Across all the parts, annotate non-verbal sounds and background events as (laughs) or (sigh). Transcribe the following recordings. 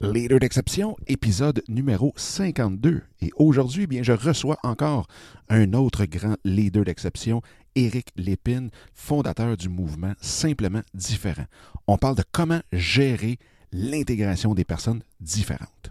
Leader d'exception, épisode numéro 52. Et aujourd'hui, bien, je reçois encore un autre grand leader d'exception, Éric Lépine, fondateur du mouvement Simplement Différent. On parle de comment gérer l'intégration des personnes différentes.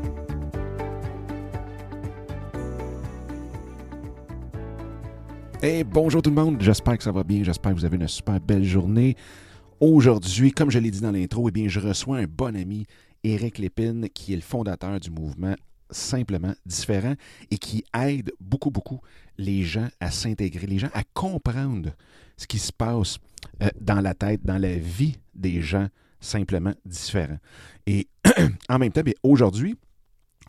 Et bonjour tout le monde, j'espère que ça va bien, j'espère que vous avez une super belle journée. Aujourd'hui, comme je l'ai dit dans l'intro, eh bien, je reçois un bon ami, Éric Lépine, qui est le fondateur du mouvement Simplement Différent et qui aide beaucoup, beaucoup les gens à s'intégrer, les gens à comprendre ce qui se passe euh, dans la tête, dans la vie des gens simplement différents. Et (clears throat) en même temps, aujourd'hui,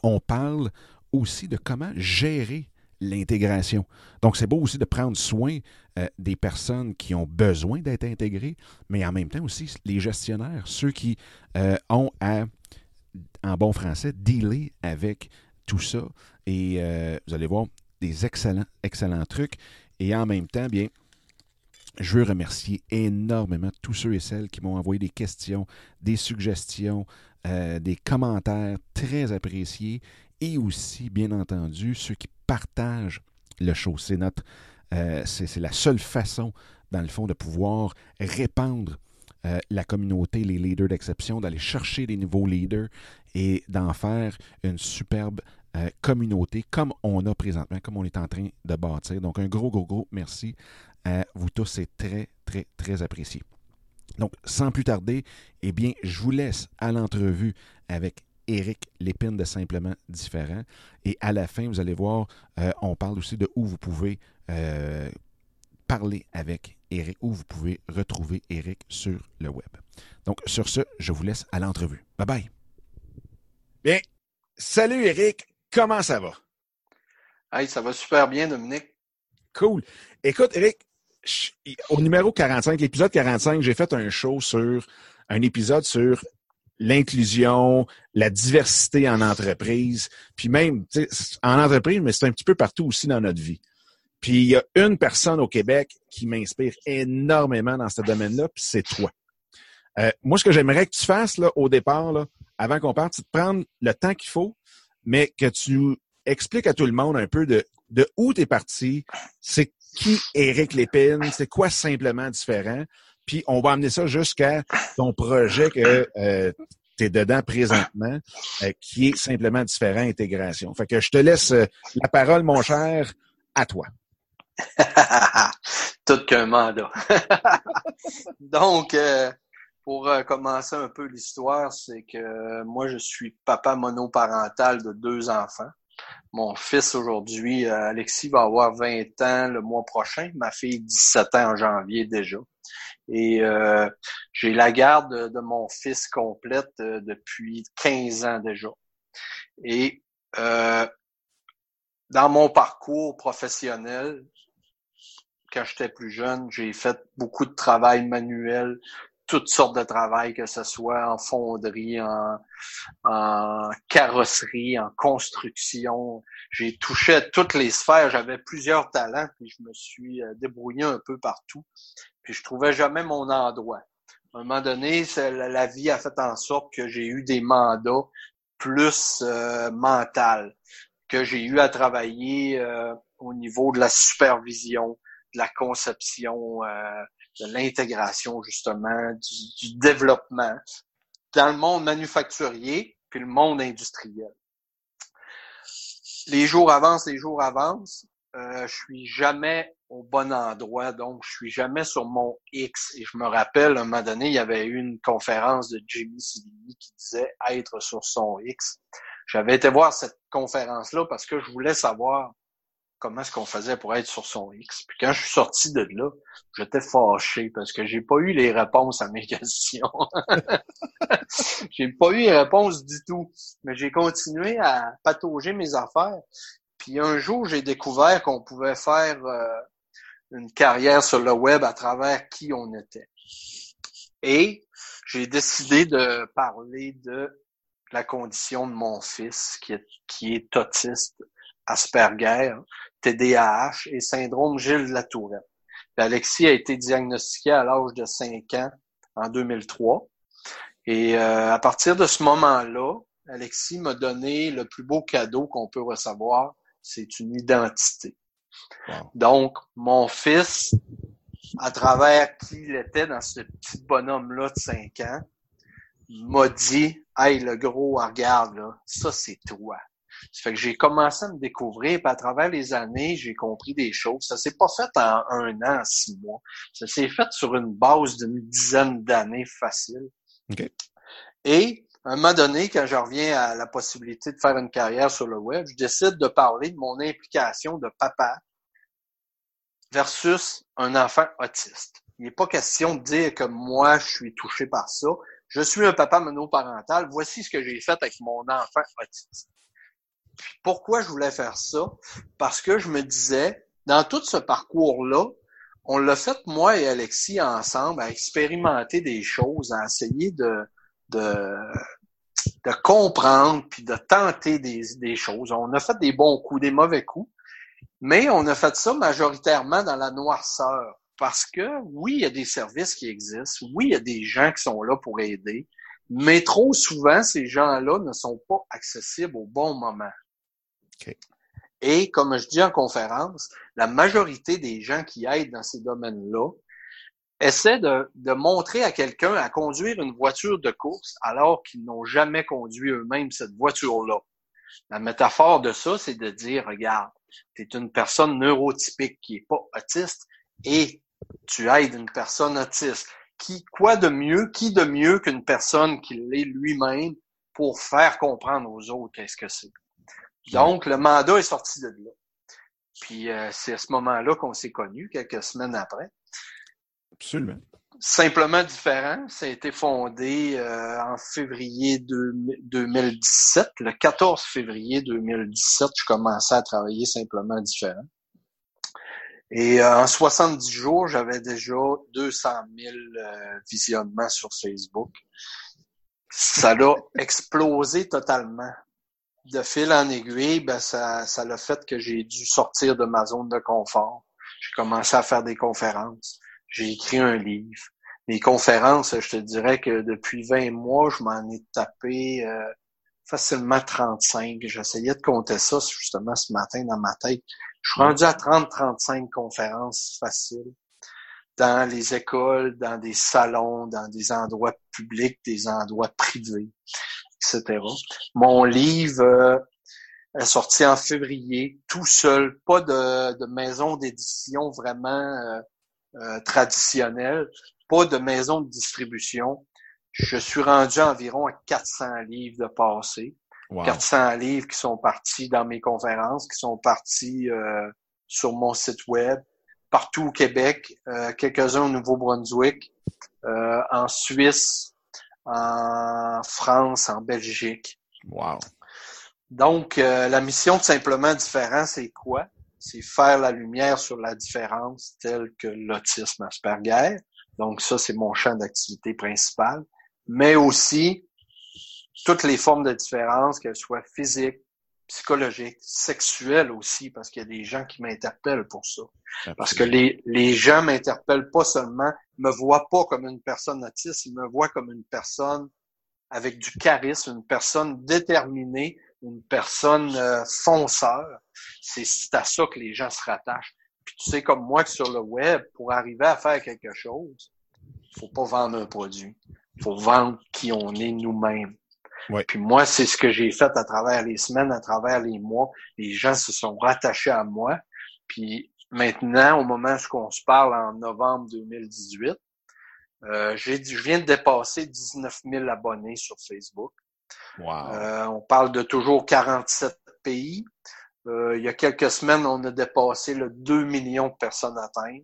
on parle aussi de comment gérer l'intégration. Donc, c'est beau aussi de prendre soin euh, des personnes qui ont besoin d'être intégrées, mais en même temps aussi les gestionnaires, ceux qui euh, ont à, en bon français, dealer avec tout ça. Et euh, vous allez voir des excellents, excellents trucs. Et en même temps, bien, je veux remercier énormément tous ceux et celles qui m'ont envoyé des questions, des suggestions, des commentaires très appréciés et aussi, bien entendu, ceux qui partagent le show. C'est notre, euh, c'est la seule façon, dans le fond, de pouvoir répandre euh, la communauté, les leaders d'exception, d'aller chercher des nouveaux leaders et d'en faire une superbe euh, communauté comme on a présentement, comme on est en train de bâtir. Donc, un gros, gros, gros merci à vous tous. C'est très, très, très apprécié. Donc, sans plus tarder, eh bien, je vous laisse à l'entrevue avec Éric Lépine de Simplement Différent. Et à la fin, vous allez voir, euh, on parle aussi de où vous pouvez euh, parler avec Éric, où vous pouvez retrouver Éric sur le web. Donc, sur ce, je vous laisse à l'entrevue. Bye bye. Bien. Salut Éric, comment ça va? Hey, ça va super bien, Dominique. Cool. Écoute, Éric, au numéro 45, l'épisode 45, j'ai fait un show sur un épisode sur l'inclusion, la diversité en entreprise, puis même en entreprise, mais c'est un petit peu partout aussi dans notre vie. Puis il y a une personne au Québec qui m'inspire énormément dans ce domaine-là, puis c'est toi. Euh, moi, ce que j'aimerais que tu fasses là, au départ, avant qu'on parte, c'est de prendre le temps qu'il faut, mais que tu expliques à tout le monde un peu de, de où tu es parti, c'est qui Éric Lépine, c'est quoi simplement différent, puis on va amener ça jusqu'à ton projet que euh, tu es dedans présentement, euh, qui est simplement différent intégration. Fait que je te laisse euh, la parole, mon cher, à toi. (laughs) Tout qu'un mandat. (laughs) Donc, pour commencer un peu l'histoire, c'est que moi, je suis papa monoparental de deux enfants. Mon fils aujourd'hui, Alexis, va avoir 20 ans le mois prochain. Ma fille, 17 ans en janvier déjà. Et euh, j'ai la garde de, mon fils complète euh, depuis 15 ans déjà. Et euh, dans mon parcours professionnel, quand j'étais plus jeune, j'ai fait beaucoup de travail manuel, toutes sortes de travail, que ce soit en fonderie, en, en carrosserie, en construction. J'ai touché à toutes les sphères. J'avais plusieurs talents, puis je me suis débrouillé un peu partout puis je trouvais jamais mon endroit. À un moment donné, la vie a fait en sorte que j'ai eu des mandats plus euh, mental, que j'ai eu à travailler euh, au niveau de la supervision, de la conception, euh, de l'intégration justement, du, du, développement dans le monde manufacturier puis le monde industriel. Les jours avancent, les jours avancent. Euh, je suis jamais au bon endroit, donc je suis jamais sur mon X. Et je me rappelle, à un moment donné, il y avait eu une conférence de Jimmy Sivini qui disait être sur son X. J'avais été voir cette conférence-là parce que je voulais savoir comment est-ce qu'on faisait pour être sur son X. Puis quand je suis sorti de là, j'étais fâché parce que j'ai pas eu les réponses à mes (laughs) questions. j'ai pas eu les réponses du tout. Mais j'ai continué à patauger mes affaires. Puis un jour, j'ai découvert qu'on pouvait faire euh, une carrière sur le web à travers qui on était. Et j'ai décidé de parler de la condition de mon fils qui est, qui est autiste, Asperger, TDAH et syndrome Gilles de la Tourette. Alexis a été diagnostiqué à l'âge de 5 ans en 2003. Et euh, à partir de ce moment-là, Alexis m'a donné le plus beau cadeau qu'on peut recevoir, c'est une identité. Donc, mon fils, à travers qui il était dans ce petit bonhomme-là de 5 ans, m'a dit Hey, le gros, regarde, là, ça c'est toi. Ça fait que j'ai commencé à me découvrir, puis à travers les années, j'ai compris des choses. Ça s'est pas fait en un an, en six mois. Ça s'est fait sur une base d'une dizaine d'années facile. Et à un moment donné, quand je reviens à la possibilité de faire une carrière sur le web, je décide de parler de mon implication de papa versus un enfant autiste. Il n'est pas question de dire que moi, je suis touché par ça. Je suis un papa monoparental. Voici ce que j'ai fait avec mon enfant autiste. Pourquoi je voulais faire ça? Parce que je me disais, dans tout ce parcours-là, on l'a fait, moi et Alexis, ensemble, à expérimenter des choses, à essayer de, de, de comprendre, puis de tenter des, des choses. On a fait des bons coups, des mauvais coups, mais on a fait ça majoritairement dans la noirceur. Parce que oui, il y a des services qui existent, oui, il y a des gens qui sont là pour aider, mais trop souvent, ces gens-là ne sont pas accessibles au bon moment. Et comme je dis en conférence, la majorité des gens qui aident dans ces domaines-là essaient de, de montrer à quelqu'un à conduire une voiture de course alors qu'ils n'ont jamais conduit eux-mêmes cette voiture-là. La métaphore de ça, c'est de dire, regarde, tu es une personne neurotypique qui est pas autiste et tu aides une personne autiste. Qui, quoi de mieux, qui de mieux qu'une personne qui l'est lui-même pour faire comprendre aux autres qu'est-ce que c'est? Donc, le mandat est sorti de là. Puis euh, c'est à ce moment-là qu'on s'est connus, quelques semaines après. Absolument. Simplement différent, ça a été fondé euh, en février 2017. Le 14 février 2017, je commençais à travailler simplement différent. Et euh, en 70 jours, j'avais déjà 200 000 visionnements sur Facebook. Ça l'a (laughs) explosé totalement de fil en aiguille, ben ça, ça l'a fait que j'ai dû sortir de ma zone de confort. J'ai commencé à faire des conférences. J'ai écrit un livre. Les conférences, je te dirais que depuis 20 mois, je m'en ai tapé euh, facilement 35. J'essayais de compter ça justement ce matin dans ma tête. Je suis rendu à 30-35 conférences faciles dans les écoles, dans des salons, dans des endroits publics, des endroits privés etc. Mon livre euh, est sorti en février, tout seul, pas de, de maison d'édition vraiment euh, euh, traditionnelle, pas de maison de distribution. Je suis rendu environ à 400 livres de passé. 400 livres qui sont partis dans mes conférences, qui sont partis sur mon site web, partout au Québec, quelques-uns au Nouveau-Brunswick, en Suisse, en France, en Belgique. Wow. Donc, euh, la mission de Simplement Différent, c'est quoi? C'est faire la lumière sur la différence telle que l'autisme Asperger. Donc, ça, c'est mon champ d'activité principal. Mais aussi, toutes les formes de différence, qu'elles soient physiques, psychologiques, sexuelles aussi, parce qu'il y a des gens qui m'interpellent pour ça. Parce que les, les gens m'interpellent pas seulement, me voient pas comme une personne autiste, ils me voient comme une personne avec du charisme, une personne déterminée, une personne euh, fonceur. C'est à ça que les gens se rattachent. Puis tu sais comme moi que sur le web, pour arriver à faire quelque chose, faut pas vendre un produit. faut vendre qui on est nous-mêmes. Puis moi, c'est ce que j'ai fait à travers les semaines, à travers les mois. Les gens se sont rattachés à moi. Puis maintenant, au moment où on se parle en novembre 2018, euh, j'ai, je viens de dépasser 19 000 abonnés sur Facebook. Euh, on parle de toujours 47 pays. Euh, il y a quelques semaines, on a dépassé le 2 millions de personnes atteintes.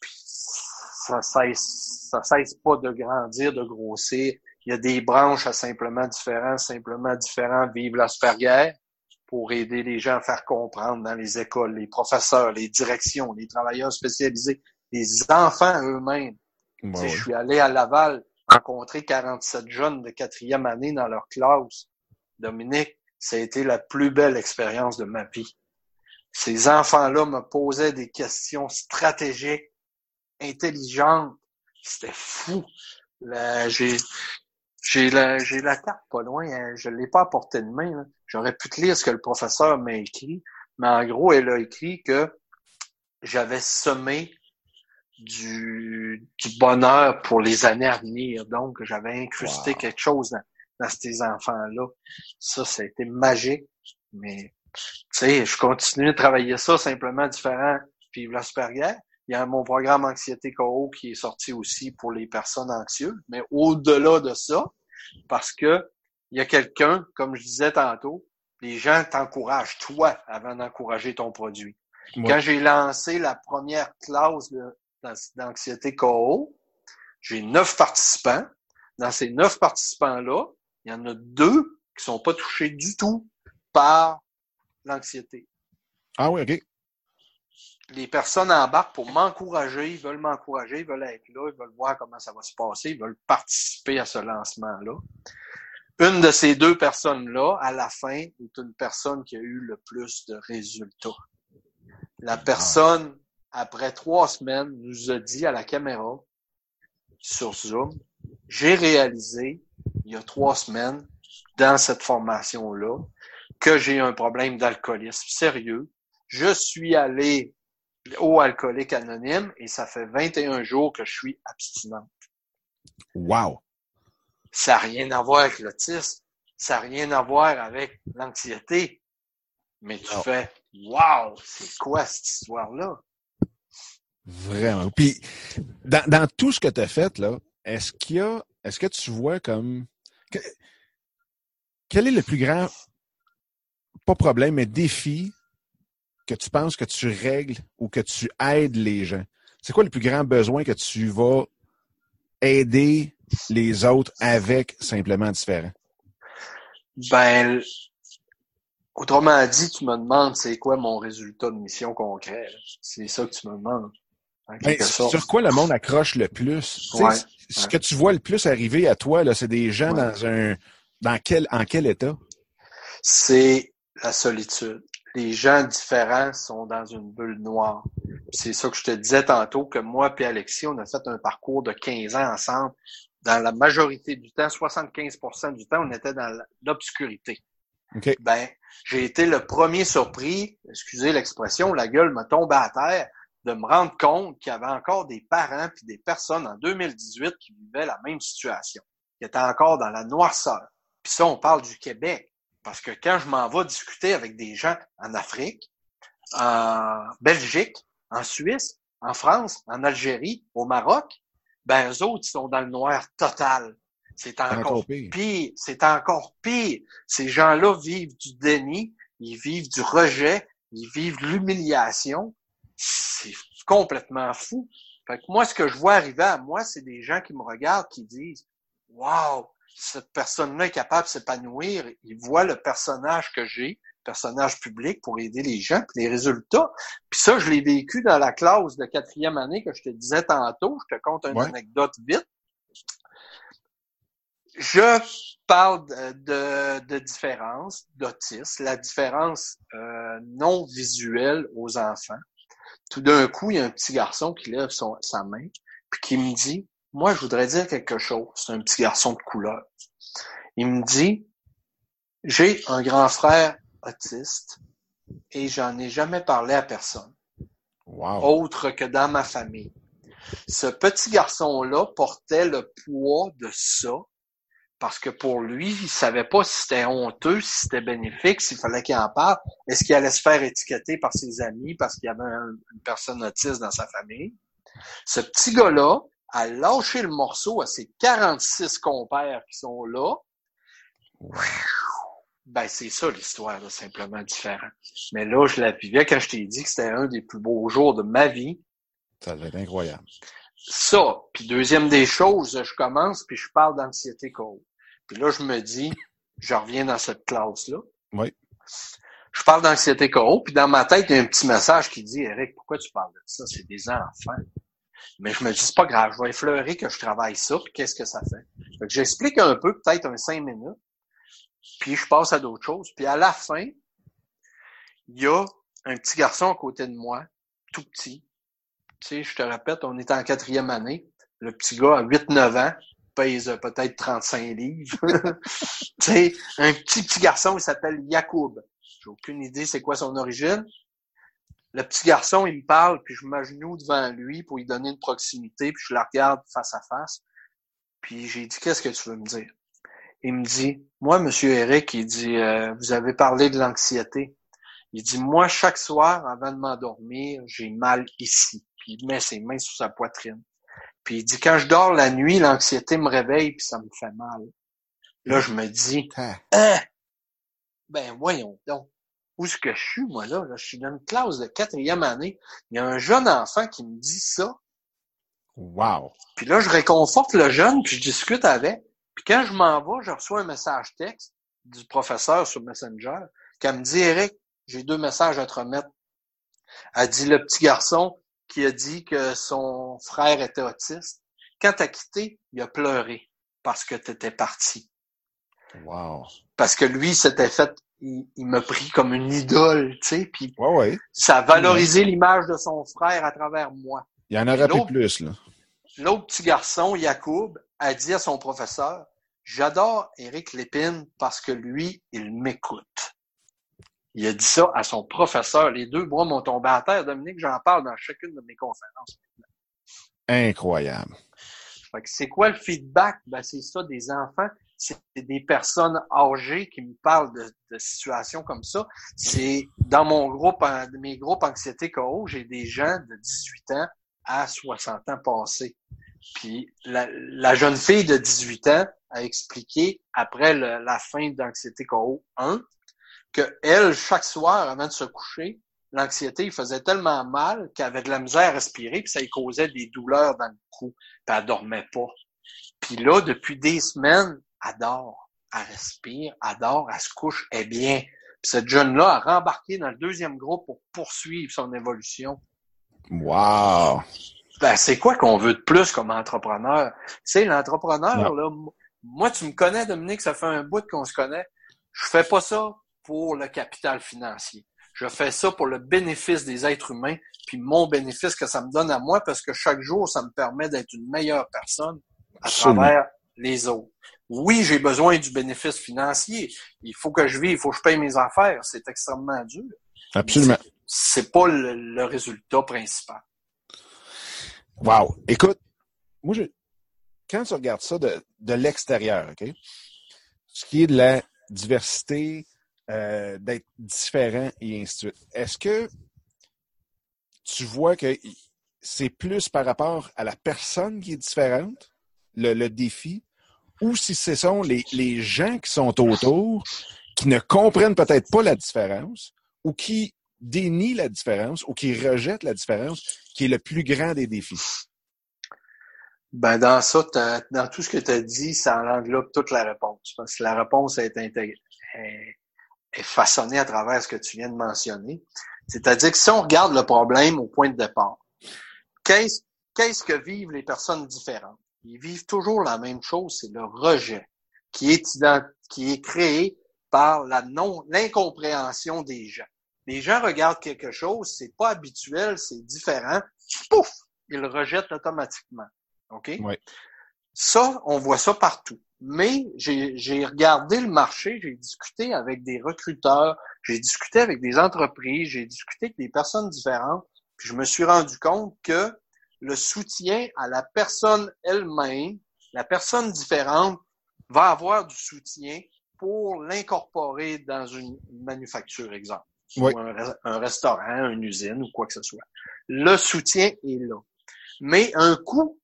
Puis ça cesse, ça cesse pas de grandir, de grossir. Il y a des branches à simplement différents, simplement différents, vive l'Asperger pour aider les gens à faire comprendre dans les écoles, les professeurs, les directions, les travailleurs spécialisés, les enfants eux-mêmes. Je suis allé à Laval rencontrer 47 jeunes de quatrième année dans leur classe. Dominique, ça a été la plus belle expérience de ma vie. Ces enfants-là me posaient des questions stratégiques, intelligentes. C'était fou. J'ai j'ai la, la carte pas loin, hein. je l'ai pas à de main. J'aurais pu te lire ce que le professeur m'a écrit, mais en gros, elle a écrit que j'avais semé du, du bonheur pour les années à venir. Donc, j'avais incrusté quelque chose dans, dans ces enfants-là. Ça, ça a été magique. Mais, tu sais, je continue de travailler ça simplement différent. Puis, l'Asperger, il y a mon programme Anxiété Co qui est sorti aussi pour les personnes anxieuses. Mais au-delà de ça, parce que il y a quelqu'un, comme je disais tantôt, les gens t'encouragent, toi, avant d'encourager ton produit. Quand j'ai lancé la première classe d'anxiété KO, j'ai neuf participants. Dans ces neuf participants-là, il y en a deux qui sont pas touchés du tout par l'anxiété. Ah oui, OK les personnes embarquent pour m'encourager, ils veulent m'encourager, ils veulent être là, ils veulent voir comment ça va se passer, ils veulent participer à ce lancement-là. Une de ces deux personnes-là, à la fin, est une personne qui a eu le plus de résultats. La personne, après trois semaines, nous a dit à la caméra, sur Zoom, j'ai réalisé, il y a trois semaines, dans cette formation-là, que j'ai un problème d'alcoolisme sérieux. Je suis allé au alcoolique anonyme et ça fait 21 jours que je suis abstinente. Wow! Ça n'a rien à voir avec l'autisme, ça n'a rien à voir avec l'anxiété. Mais tu fais Wow! C'est quoi cette histoire-là? Vraiment. Puis, dans, dans tout ce que tu as fait, là, est-ce qu'il y a, est-ce que tu vois comme, quel est le plus grand, pas problème, mais défi que tu penses que tu règles ou que tu aides les gens? C'est quoi le plus grand besoin que tu vas aider les autres avec simplement différent? Ben, autrement dit, tu me demandes c'est quoi mon résultat de mission concret. C'est ça que tu me demandes. Ben, sur quoi le monde accroche le plus? ce que tu vois le plus arriver à toi, là, c'est des gens dans un dans quel en quel état? C'est la solitude les gens différents sont dans une bulle noire. C'est ça que je te disais tantôt, que moi et Alexis, on a fait un parcours de 15 ans ensemble. Dans la majorité du temps, 75% du temps, on était dans l'obscurité. Ben, j'ai été le premier surpris, excusez l'expression, la gueule me tombe à terre, de me rendre compte qu'il y avait encore des parents puis des personnes en 2018 qui vivaient la même situation, qui étaient encore dans la noirceur. Puis ça, on parle du Québec. Parce que quand je m'en vais discuter avec des gens en Afrique, en Belgique, en Suisse, en France, en Algérie, au Maroc, ben eux autres, ils sont dans le noir total. C'est encore, pire. C'est encore pire. Ces gens-là vivent du déni, ils vivent du rejet, ils vivent l'humiliation. C'est complètement fou. Fait que moi, ce que je vois arriver à moi, c'est des gens qui me regardent, qui disent, wow, cette personne-là est capable de s'épanouir, il voit le personnage que j'ai, personnage public pour aider les gens, puis les résultats. Puis ça, je l'ai vécu dans la classe de quatrième année que je te disais tantôt. Je te compte une anecdote vite. Je parle de, de, différence d'autisme, la différence euh, non visuelle aux enfants. Tout d'un coup, il y a un petit garçon qui lève son, sa main, puis qui me dit moi, je voudrais dire quelque chose. C'est un petit garçon de couleur. Il me dit, j'ai un grand frère autiste et j'en ai jamais parlé à personne. Autre que dans ma famille. Ce petit garçon-là portait le poids de ça parce que pour lui, il savait pas si c'était honteux, si c'était bénéfique, s'il fallait qu'il en parle. Est-ce qu'il allait se faire étiqueter par ses amis parce qu'il y avait une personne autiste dans sa famille? Ce petit gars-là a lâché le morceau à ses 46 compères qui sont là. Ben, c'est ça l'histoire, simplement différent. Mais là, je la vivais quand je t'ai dit que c'était un des plus beaux jours de ma vie. Ça va être incroyable. Ça, puis deuxième des choses, je commence puis je parle d'anxiété co Puis là, je me dis, je reviens dans cette classe-là. Oui. Je parle d'anxiété co puis dans ma tête, il y a un petit message qui dit, Eric, pourquoi tu parles de ça? C'est des enfants. Mais je me dis, c'est pas grave, je vais effleurer que je travaille ça, puis qu'est-ce que ça fait? fait j'explique un peu, peut-être un cinq minutes, puis je passe à d'autres choses. Puis à la fin, il y a un petit garçon à côté de moi, tout petit. Tu sais, je te répète, on est en quatrième année. Le petit gars a 8-9 ans, pèse peut-être 35 livres. (laughs) tu sais, un petit petit garçon, il s'appelle Yacoub. J'ai aucune idée c'est quoi son origine. Le petit garçon, il me parle, puis je m'agenouille devant lui pour lui donner une proximité, puis je la regarde face à face. Puis j'ai dit, qu'est-ce que tu veux me dire? Il me dit, moi, Monsieur Eric, il dit, euh, vous avez parlé de l'anxiété. Il dit, moi, chaque soir, avant de m'endormir, j'ai mal ici. Puis il met ses mains sous sa poitrine. Puis il dit, quand je dors la nuit, l'anxiété me réveille, puis ça me fait mal. Là, je me dis, hein? Ben, voyons donc où est-ce que je suis, moi, là, Je suis dans une classe de quatrième année. Il y a un jeune enfant qui me dit ça. Wow. Puis là, je réconforte le jeune, puis je discute avec. Puis quand je m'en vais, je reçois un message texte du professeur sur Messenger qui me dit, Eric, j'ai deux messages à te remettre. Elle dit, le petit garçon qui a dit que son frère était autiste. Quand t'as quitté, il a pleuré parce que t'étais parti. Wow. Parce que lui s'était fait il, m'a pris comme une idole, tu sais, puis ouais, ça a valorisé l'image de son frère à travers moi. Il y en aurait plus, là. L'autre petit garçon, Yacoub, a dit à son professeur, j'adore Éric Lépine parce que lui, il m'écoute. Il a dit ça à son professeur. Les deux bras m'ont tombé à terre. Dominique, j'en parle dans chacune de mes conférences. Incroyable. C'est quoi le feedback? Ben, c'est ça, des enfants c'est des personnes âgées qui me parlent de, situations comme ça. C'est dans mon groupe, mes groupes anxiété KO, j'ai des gens de 18 ans à 60 ans passés. Puis la, jeune fille de 18 ans a expliqué après la fin d'anxiété KO 1 que elle, chaque soir avant de se coucher, l'anxiété, il faisait tellement mal qu'elle avait de la misère à respirer, puis ça lui causait des douleurs dans le cou, puis elle dormait pas. Puis là, depuis des semaines, adore, elle respire, adore, elle se couche, est bien. Puis cette jeune-là a rembarqué dans le deuxième groupe pour poursuivre son évolution. Wow! Ben, c'est quoi qu'on veut de plus comme entrepreneur? Tu sais, l'entrepreneur, là, moi, tu me connais, Dominique, ça fait un bout qu'on se connaît. Je fais pas ça pour le capital financier. Je fais ça pour le bénéfice des êtres humains, puis mon bénéfice que ça me donne à moi, parce que chaque jour, ça me permet d'être une meilleure personne à travers les autres. Oui, j'ai besoin du bénéfice financier. Il faut que je vive, il faut que je paye mes affaires. C'est extrêmement dur. Absolument. C'est pas le, résultat principal. Wow. Écoute, moi, je, quand tu regardes ça de, de l'extérieur, OK? Ce qui est de la diversité, euh, d'être différent et ainsi de suite, est-ce que tu vois que c'est plus par rapport à la personne qui est différente, le, le défi, ou si ce sont les, les gens qui sont autour qui ne comprennent peut-être pas la différence ou qui dénient la différence ou qui rejettent la différence, qui est le plus grand des défis? Ben dans ça, dans tout ce que tu as dit, ça englobe toute la réponse. Parce que la réponse est, intégrée, est, façonnée à travers ce que tu viens de mentionner. C'est-à-dire que si on regarde le problème au point de départ, qu'est-ce qu'est-ce que vivent les personnes différentes? ils vivent toujours la même chose, c'est le rejet qui est, qui est créé par la non, l'incompréhension des gens. Les gens regardent quelque chose, c'est pas habituel, c'est différent, pouf, ils le rejettent automatiquement. OK? Oui. Ça, on voit ça partout. Mais j'ai regardé le marché, j'ai discuté avec des recruteurs, j'ai discuté avec des entreprises, j'ai discuté avec des personnes différentes, puis je me suis rendu compte que le soutien à la personne elle-même, la personne différente, va avoir du soutien pour l'incorporer dans une manufacture, exemple, ou un, restaurant, une usine ou quoi que ce soit. Le soutien est là. Mais un coup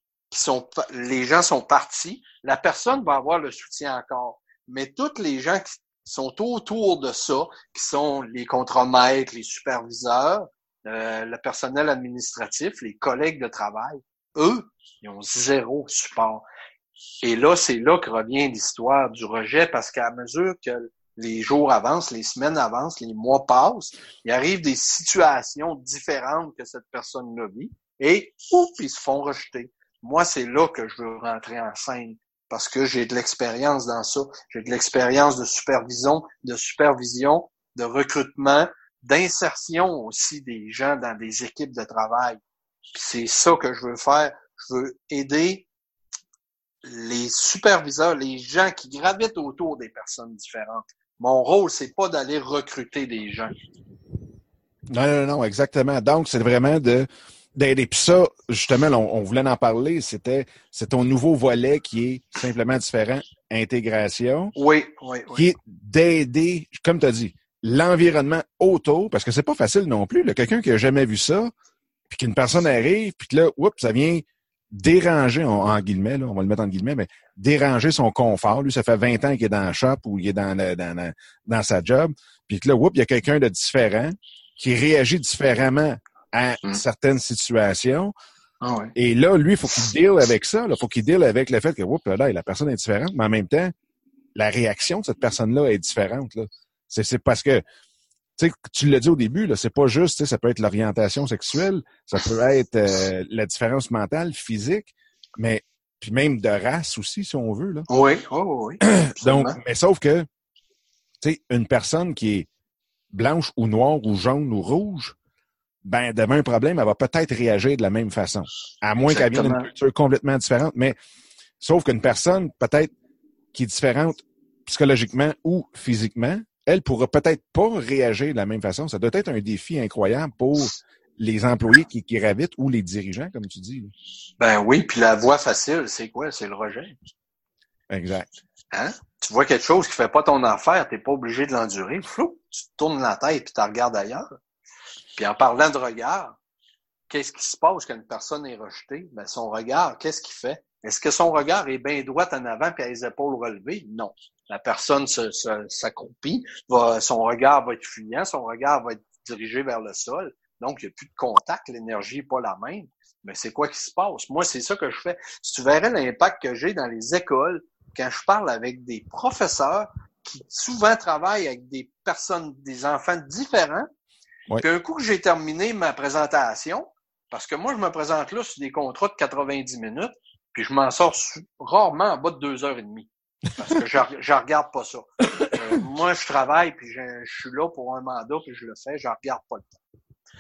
les gens sont partis, la personne va avoir le soutien encore. Mais toutes les gens qui sont autour de ça, qui sont les contremaîtres, les superviseurs, euh, le personnel administratif, les collègues de travail, eux, ils ont zéro support. Et là, c'est là que revient l'histoire du rejet, parce qu'à mesure que les jours avancent, les semaines avancent, les mois passent, il arrive des situations différentes que cette personne-là vit, et ouf, ils se font rejeter. Moi, c'est là que je veux rentrer en scène, parce que j'ai de l'expérience dans ça. J'ai de l'expérience de supervision, de supervision, de recrutement, d'insertion aussi des gens dans des équipes de travail. C'est ça que je veux faire. Je veux aider les superviseurs, les gens qui gravitent autour des personnes différentes. Mon rôle, c'est pas d'aller recruter des gens. Non, non, non, exactement. Donc, c'est vraiment de d'aider. Puis ça, justement, on, voulait en parler. C'était c'est ton nouveau volet qui est simplement différent, intégration. Oui, oui, oui. Qui est d'aider, comme tu as dit, l'environnement autour, parce que c'est pas facile non plus. Quelqu'un qui a jamais vu ça, puis qu'une personne arrive, puis que là, oups, ça vient déranger, en, guillemets, là, on va le mettre en guillemets, mais déranger son confort. Lui, ça fait 20 ans qu'il est dans le shop ou il est dans, dans, dans sa job. Puis que là, oups, il y a quelqu'un de différent qui réagit différemment à mm. certaines situations. Ah ouais. Et là, lui, il faut qu'il deal avec ça. Il faut qu'il deal avec le fait que oups, là, la personne est différente, mais en même temps, la réaction de cette personne-là est différente. Là. C'est, parce que tu l'as dit au début, là, c'est pas juste, ça peut être l'orientation sexuelle, ça peut être euh, la différence mentale, physique, mais puis même de race aussi, si on veut. Là. Oui, oui, oui. (clears throat) Donc, mais sauf que, tu sais, une personne qui est blanche ou noire ou jaune ou rouge, ben, devant un problème, elle va peut-être réagir de la même façon. À moins qu'elle vienne d'une culture complètement différente. Mais, sauf qu'une personne, peut-être, qui est différente psychologiquement ou physiquement, elle pourra peut-être pas réagir de la même façon. Ça doit être un défi incroyable pour les employés qui, qui ravitent ou les dirigeants, comme tu dis. Ben oui, puis la voie facile, c'est quoi? C'est le rejet. Exact. Hein? Tu vois quelque chose qui fait pas ton affaire, t'es pas obligé de l'endurer. Flou, tu tournes la tête puis tu regardes ailleurs. Puis en parlant de regard, qu'est-ce qui se passe quand une personne est rejetée? Ben, son regard, qu'est-ce qu'il fait? Est-ce que son regard est bien droit en avant puis à les épaules relevées? Non la personne s'accroupit, son regard va être fuyant, son regard va être dirigé vers le sol. Donc, il n'y a plus de contact, l'énergie n'est pas la même. Mais c'est quoi qui se passe? Moi, c'est ça que je fais. Si tu verrais l'impact que j'ai dans les écoles, quand je parle avec des professeurs qui souvent travaillent avec des personnes, des enfants différents, puis un coup que j'ai terminé ma présentation, parce que moi, je me présente là sur des contrats de 90 minutes, puis je m'en sors rarement en bas de deux heures et demie. Parce que je, regarde pas ça. Euh, moi, je travaille, puis je, suis là pour un mandat, puis je le fais, je regarde pas le temps.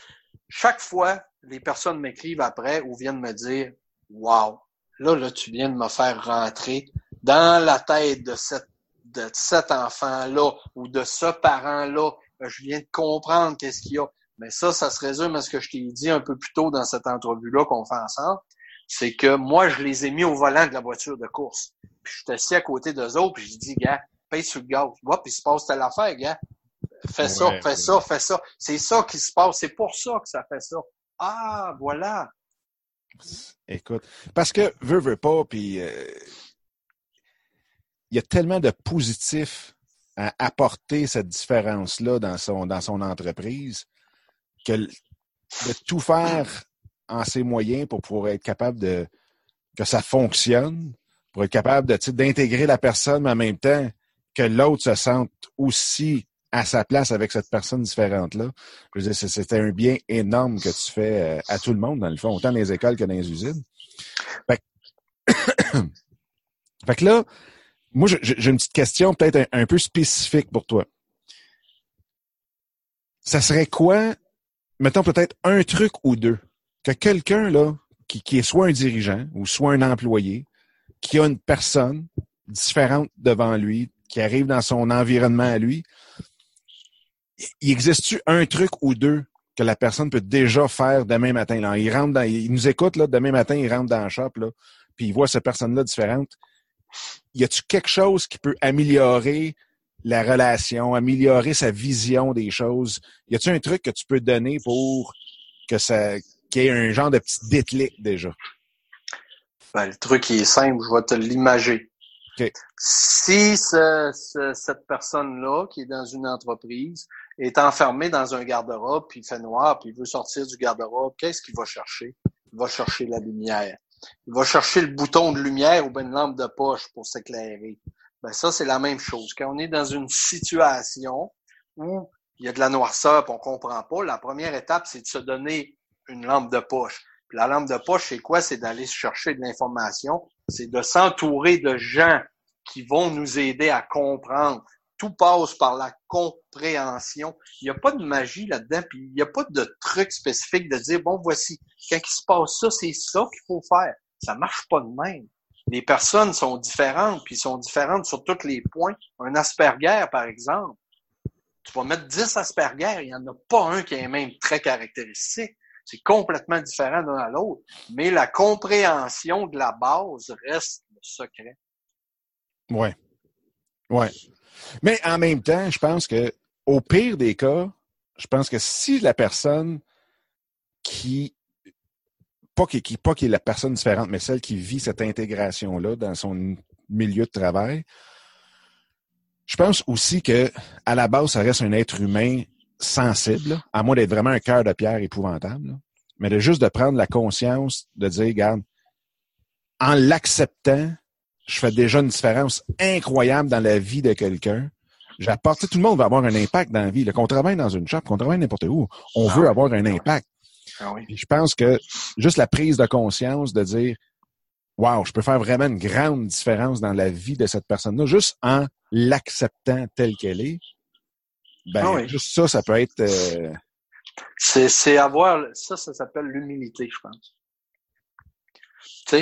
Chaque fois, les personnes m'écrivent après ou viennent me dire Wow, là, là, tu viens de me faire rentrer dans la tête de de cet enfant-là ou de ce parent-là. Je viens de comprendre qu'est-ce qu'il y a. Mais ça, ça se résume à ce que je t'ai dit un peu plus tôt dans cette entrevue-là qu'on fait ensemble c'est que moi, je les ai mis au volant de la voiture de course. Puis je suis assis à côté d'eux autres, puis je dis, gars, paye sur le gaz. Hop, il se passe telle affaire, gars. Fais ça, fais ça, fais ça. C'est ça qui se passe. C'est pour ça que ça fait ça. Ah, voilà. Écoute, parce que veut, veut pas, puis euh, il y a tellement de positifs à apporter cette différence-là dans son, dans son entreprise que de tout faire en ses moyens pour pouvoir être capable de que ça fonctionne, pour être capable d'intégrer la personne, mais en même temps que l'autre se sente aussi à sa place avec cette personne différente-là. Je veux dire, c'était un bien énorme que tu fais euh, à tout le monde, dans le fond, autant dans les écoles que dans les usines. Fait que (coughs) là, moi, j'ai une petite question peut-être un, peu spécifique pour toi. Ça serait quoi, mettons peut-être un truc ou deux que quelqu'un là qui, qui est soit un dirigeant ou soit un employé, qui a une personne différente devant lui, qui arrive dans son environnement à lui, il existe-tu un truc ou deux que la personne peut déjà faire demain matin? Là? Il rentre dans, il nous écoute là, demain matin, il rentre dans le shop, là, puis il voit cette personne-là différente. Y a-tu quelque chose qui peut améliorer la relation, améliorer sa vision des choses? Y a-tu un truc que tu peux donner pour que ça, qu'il y ait un genre de petit déclic déjà? Ben, le truc est simple, je vais te l'imager. Si cette personne-là, qui est dans une entreprise, est enfermée dans un garde-robe, puis il fait noir, puis il veut sortir du garde-robe, qu'est-ce qu'il va chercher? Il va chercher la lumière. Il va chercher le bouton de lumière ou bien une lampe de poche pour s'éclairer. Ben ça, c'est la même chose. Quand on est dans une situation où il y a de la noirceur et on comprend pas, la première étape, c'est de se donner une lampe de poche. la lampe de poche, c'est quoi? C'est d'aller chercher de l'information. C'est de s'entourer de gens qui vont nous aider à comprendre. Tout passe par la compréhension. Il n'y a pas de magie là-dedans, puis il n'y a pas de truc spécifique de dire, bon, voici, quand il se passe ça, c'est ça qu'il faut faire. Ça marche pas de même. Les personnes sont différentes, puis sont différentes sur tous les points. Un Asperger, par exemple, tu vas mettre 10 Asperger, il n'y en a pas un qui est même très caractéristique. C'est complètement différent d'un à l'autre. Mais la compréhension de la base reste le secret. Ouais. Ouais. Mais en même temps, je pense que au pire des cas, je pense que si la personne qui pas qui, qui pas qui est la personne différente, mais celle qui vit cette intégration-là dans son milieu de travail, je pense aussi que à la base, ça reste un être humain sensible, à moins d'être vraiment un cœur de pierre épouvantable. Mais de juste de prendre la conscience de dire, regarde, en l'acceptant, je fais déjà une différence incroyable dans la vie de quelqu'un. J'apporte, tout le monde va avoir un impact dans la vie. Qu'on travaille dans une shop, qu'on travaille n'importe où, on ah veut avoir un ah impact. Ah je pense que juste la prise de conscience de dire, wow, je peux faire vraiment une grande différence dans la vie de cette personne-là, juste en l'acceptant telle qu'elle est. Ben, juste ça, ça peut être. Euh, c'est avoir, ça, ça s'appelle l'humilité, je pense.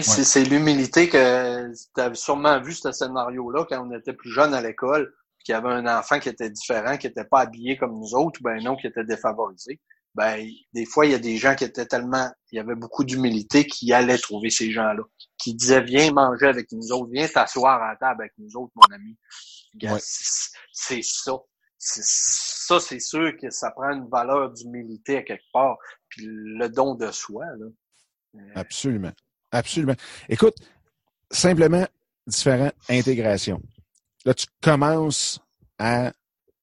C'est l'humilité que tu as sûrement vu ce scénario-là quand on était plus jeune à l'école, qu'il y avait un enfant qui était différent, qui n'était pas habillé comme nous autres, ou ben non, qui était défavorisé. Ben, des fois, il y a des gens qui étaient tellement, il y avait beaucoup d'humilité qui allaient trouver ces gens-là, qui disaient, viens manger avec nous autres, viens t'asseoir à la table avec nous autres, mon ami. C'est ça. Ça, c'est sûr que ça prend une valeur d'humilité à quelque part, puis le don de soi. Là. Euh, Absolument. Absolument. Écoute, simplement différentes intégrations. Là, tu commences à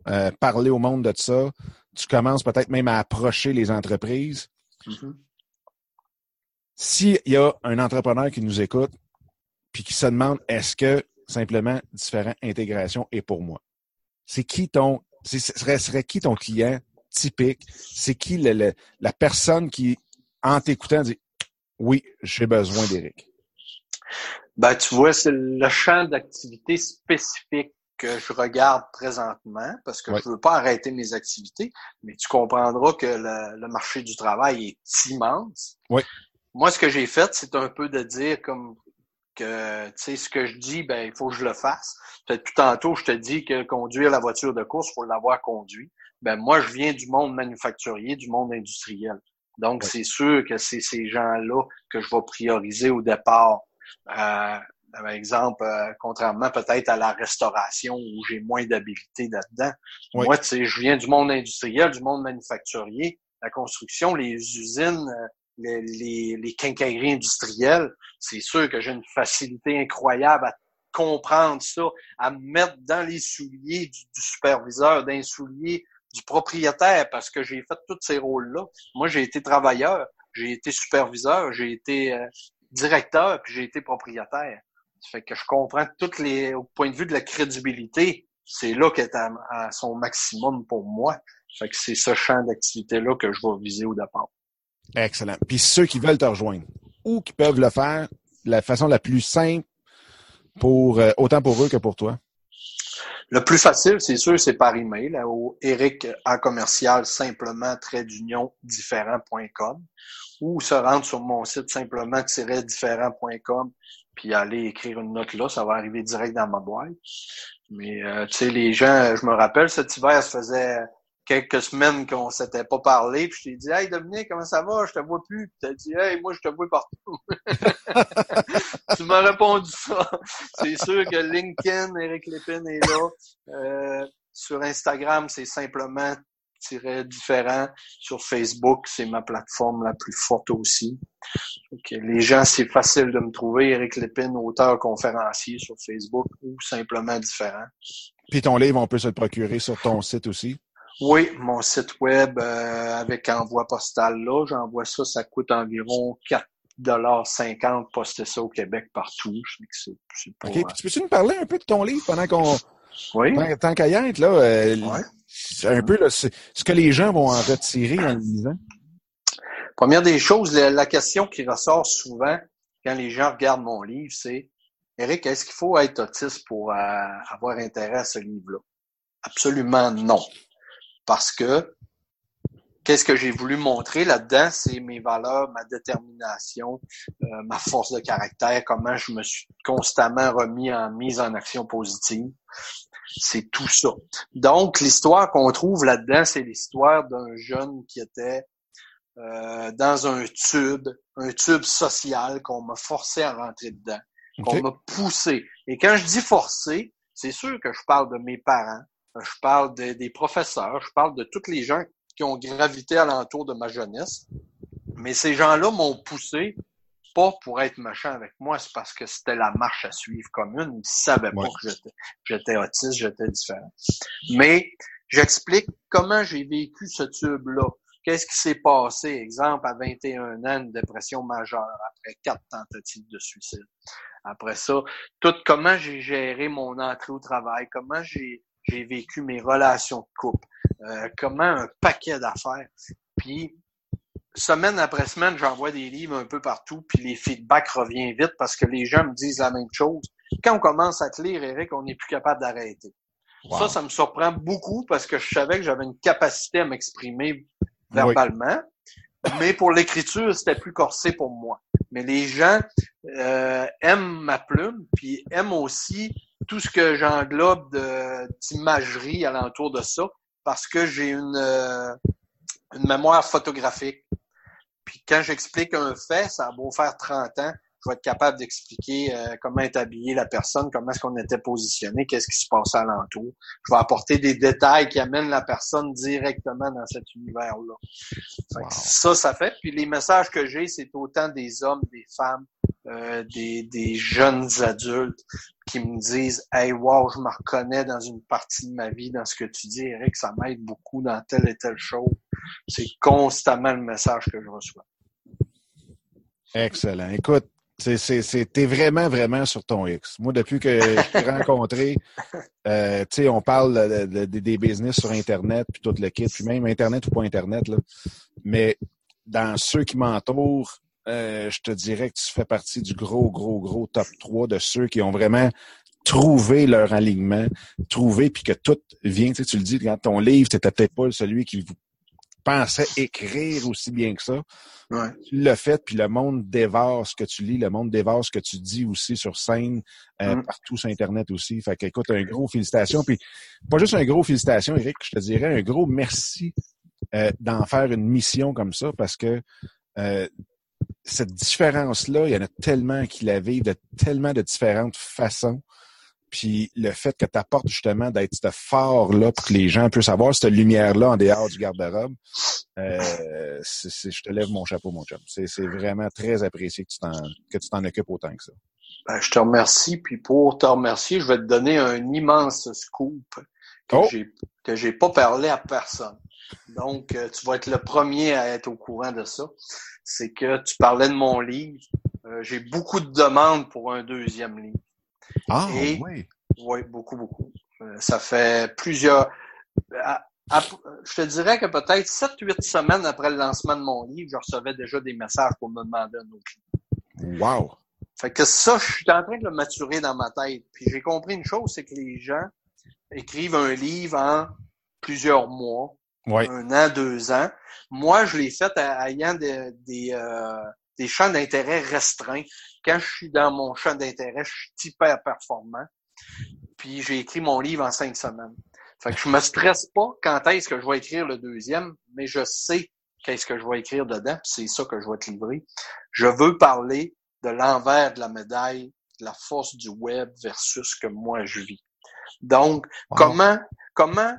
euh, parler au monde de ça. Tu commences peut-être même à approcher les entreprises. Mm-hmm. S'il y a un entrepreneur qui nous écoute puis qui se demande est-ce que simplement différentes intégrations est pour moi? C'est qui ton serait, serait qui ton client typique? C'est qui le, la personne qui, en t'écoutant, dit oui, j'ai besoin d'Éric? Ben, tu vois, c'est le champ d'activité spécifique que je regarde présentement parce que je veux pas arrêter mes activités, mais tu comprendras que le, marché du travail est immense. Oui. Moi, ce que j'ai fait, c'est un peu de dire comme que, tu sais, ce que je dis, ben, il faut que je le fasse. Peut-être tout tantôt, je te dis que conduire la voiture de course, il faut l'avoir conduit. Ben, moi, je viens du monde manufacturier, du monde industriel. Donc, c'est sûr que c'est ces gens-là que je vais prioriser au départ. Euh, par exemple, euh, contrairement peut-être à la restauration où j'ai moins d'habilité là-dedans. Moi, tu sais, je viens du monde industriel, du monde manufacturier, la construction, les usines, euh, les, les, les quincailleries industrielles. C'est sûr que j'ai une facilité incroyable à comprendre ça, à me mettre dans les souliers du, du superviseur, d'un soulier du propriétaire parce que j'ai fait tous ces rôles-là. Moi, j'ai été travailleur, j'ai été superviseur, j'ai été euh, directeur, puis j'ai été propriétaire. Ça fait que je comprends toutes les, au point de vue de la crédibilité, c'est là qu'elle est à, son maximum pour moi. Fait que c'est ce champ d'activité-là que je vais viser au départ. Excellent. Puis ceux qui veulent te rejoindre, ou qui peuvent le faire la façon la plus simple pour euh, autant pour eux que pour toi? Le plus facile, c'est sûr, c'est par email au Eric à commercial simplement trait d'union différent.com ou se rendre sur mon site simplement-différent.com puis aller écrire une note là, ça va arriver direct dans ma boîte. Mais euh, tu sais, les gens, je me rappelle, cet hiver, ça faisait quelques semaines qu'on s'était pas parlé, puis je t'ai dit Hey Dominique, comment ça va? Je te vois plus. Puis t'as dit Hey, moi je te vois partout. (laughs) tu m'as répondu ça. C'est sûr que LinkedIn, Eric Lépine est là. Euh, sur Instagram, c'est simplement différent. Sur Facebook, c'est ma plateforme la plus forte aussi. les gens, c'est facile de me trouver. Eric Lépine, auteur conférencier sur Facebook ou simplement différent. Puis ton livre, on peut se le procurer sur ton site aussi? Oui, mon site web euh, avec envoi postal là, j'envoie ça, ça coûte environ 4,50 poster ça au Québec partout. Je que OK, tu peux-tu nous parler un peu de ton livre pendant qu'on oui. Tant, qu'à y être, là, euh, un peu là, ce que les gens vont en retirer en le lisant? Première des choses, la, question qui ressort souvent quand les gens regardent mon livre, c'est Eric, est-ce qu'il faut être autiste pour euh, avoir intérêt à ce livre-là? Absolument non. Parce que qu'est-ce que j'ai voulu montrer là-dedans, c'est mes valeurs, ma détermination, euh, ma force de caractère, comment je me suis constamment remis en mise en action positive. C'est tout ça. Donc, l'histoire qu'on trouve là-dedans, c'est l'histoire d'un jeune qui était euh, dans un tube, un tube social qu'on m'a forcé à rentrer dedans, qu'on m'a poussé. Et quand je dis forcé, c'est sûr que je parle de mes parents, je parle des professeurs, je parle de tous les gens qui ont gravité alentour de ma jeunesse. Mais ces gens-là m'ont poussé pas pour être machin avec moi, c'est parce que c'était la marche à suivre commune. Ils savaient pas que j'étais autiste, j'étais différent. Mais j'explique comment j'ai vécu ce tube-là. Qu'est-ce qui s'est passé, exemple, à 21 ans, une dépression majeure, après quatre tentatives de suicide. Après ça, tout comment j'ai géré mon entrée au travail, comment j'ai j'ai vécu mes relations de couple, euh, comment un paquet d'affaires. Puis semaine après semaine, j'envoie des livres un peu partout, puis les feedbacks reviennent vite parce que les gens me disent la même chose. Quand on commence à te lire, Eric, on n'est plus capable d'arrêter. Ça, ça me surprend beaucoup parce que je savais que j'avais une capacité à m'exprimer verbalement. Mais pour l'écriture, c'était plus corsé pour moi. Mais les gens euh, aiment ma plume, puis aiment aussi tout ce que j'englobe d'imagerie alentour de ça, parce que j'ai une, euh, une mémoire photographique. Puis quand j'explique un fait, ça a beau faire 30 ans, je vais être capable d'expliquer euh, comment est habillée la personne, comment est-ce qu'on était positionné, qu'est-ce qui se passait alentour. Je vais apporter des détails qui amènent la personne directement dans cet univers-là. Ça, ça fait. Puis les messages que j'ai, c'est autant des hommes, des femmes, euh, des, des jeunes adultes qui me disent Hey wow, je me reconnais dans une partie de ma vie, dans ce que tu dis, Eric, ça m'aide beaucoup dans telle et telle chose. C'est constamment le message que je reçois. Excellent. Écoute, T'es vraiment, vraiment sur ton X. Moi, depuis que je t'ai (laughs) rencontré, euh, tu sais, on parle des business sur Internet, puis tout le kit, puis même Internet ou pas Internet, là. Mais dans ceux qui m'entourent, euh, je te dirais que tu fais partie du gros, gros, gros top 3 de ceux qui ont vraiment trouvé leur alignement, trouvé, puis que tout vient, tu, sais, tu le dis, quand ton livre, c'était peut-être pas celui qui vous pensais écrire aussi bien que ça. Ouais. Tu l'as fait, puis le monde dévore ce que tu lis, le monde dévore ce que tu dis aussi sur scène, euh, mm. partout sur Internet aussi. Fait que, écoute, un gros félicitations. Puis pas juste un gros félicitations, Eric, je te dirais un gros merci euh, d'en faire une mission comme ça parce que euh, cette différence-là, il y en a tellement qui la vivent de tellement de différentes façons. Puis le fait que tu apportes justement d'être ce phare-là pour que les gens puissent avoir cette lumière-là en dehors du garde-robe, euh, je te lève mon chapeau, mon chum. C'est vraiment très apprécié que tu t'en occupes autant que ça. Ben, je te remercie. Puis pour te remercier, je vais te donner un immense scoop que oh! j'ai que j'ai pas parlé à personne. Donc, euh, tu vas être le premier à être au courant de ça. C'est que tu parlais de mon livre. Euh, j'ai beaucoup de demandes pour un deuxième livre. Ah, oui. Oui, beaucoup, beaucoup. Euh, ça fait plusieurs... je te dirais que peut-être 7-8 semaines après le lancement de mon livre, je recevais déjà des messages pour me demander un autre livre. Wow! Fait que ça, je suis en train de le maturer dans ma tête. Puis j'ai compris une chose, c'est que les gens écrivent un livre en plusieurs mois, un an, deux ans. Moi, je l'ai fait ayant des, des, euh, des champs d'intérêt restreints. Quand je suis dans mon champ d'intérêt, je suis hyper performant. Puis j'ai écrit mon livre en cinq semaines. Fait que je me stresse pas quand est-ce que je vais écrire le deuxième, mais je sais qu'est-ce que je vais écrire dedans, c'est ça que je vais te livrer. Je veux parler de l'envers de la médaille la force du web versus ce que moi je vis. Donc, comment, comment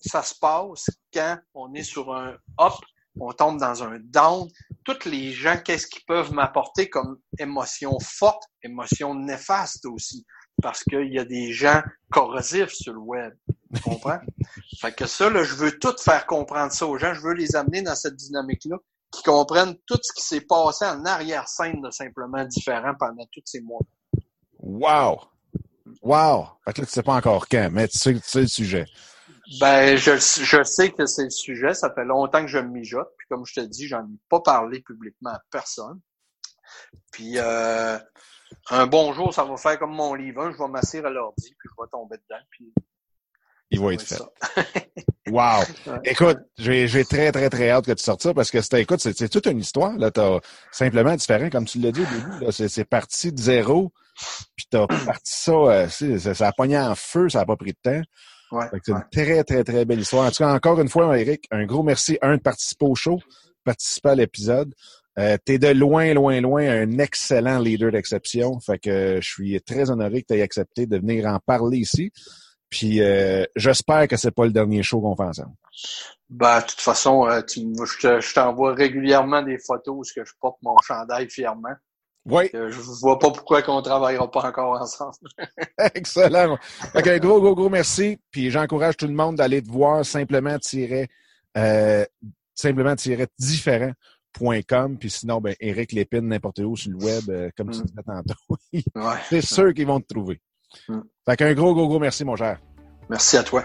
ça se passe quand on est sur un up, on tombe dans un down? Tous les gens, qu'est-ce qu'ils peuvent m'apporter comme émotion forte, émotion néfaste aussi? Parce qu'il y a des gens corrosifs sur le web. Tu comprends? (laughs) fait que ça, là, je veux tout faire comprendre ça aux gens. Je veux les amener dans cette dynamique-là, qui comprennent tout ce qui s'est passé en arrière-scène de simplement différent pendant tous ces mois. Wow! Wow! Fait que là, tu sais pas encore quand, mais tu sais, tu sais le sujet. Ben, je, je sais que c'est le sujet. Ça fait longtemps que je me mijote. Puis comme je te dis, j'en ai pas parlé publiquement à personne. Puis euh, un bon jour, ça va faire comme mon livre. Je vais m'asseoir à l'ordi, puis je vais tomber dedans. Puis il va être fait. (laughs) wow! Écoute, j'ai très, très, très hâte que tu sortes ça parce que c'était, écoute, c'est toute une histoire. Là, t'as simplement différent, comme tu l'as dit au début. C'est parti de zéro. Puis t'as parti ça, euh, ça, a pogné en feu, ça n'a pas pris de temps. Ouais, c'est une très, très, très belle histoire. En tout cas, encore une fois, Eric, un gros merci, un, de participer au show, participer à l'épisode. Euh, t'es de loin, loin, loin un excellent leader d'exception. Fait que je suis très honoré que tu aies accepté de venir en parler ici. Puis euh, j'espère que c'est pas le dernier show qu'on fait ensemble. Ben, de toute façon, euh, tu, je t'envoie régulièrement des photos où je porte mon chandail fièrement. Oui. Je vois pas pourquoi qu'on travaillera pas encore ensemble. (laughs) Excellent. Ok, gros, gros, gros merci. Puis j'encourage tout le monde d'aller te voir simplement tirer euh, simplement tirer différent.com. Puis sinon, ben, Eric Lépine, n'importe où sur le web, euh, comme tu mm. disais tantôt. (laughs) ouais. C'est sûr qu'ils vont te trouver. Mm. Fait qu'un gros, gros, gros merci, mon cher. Merci à toi.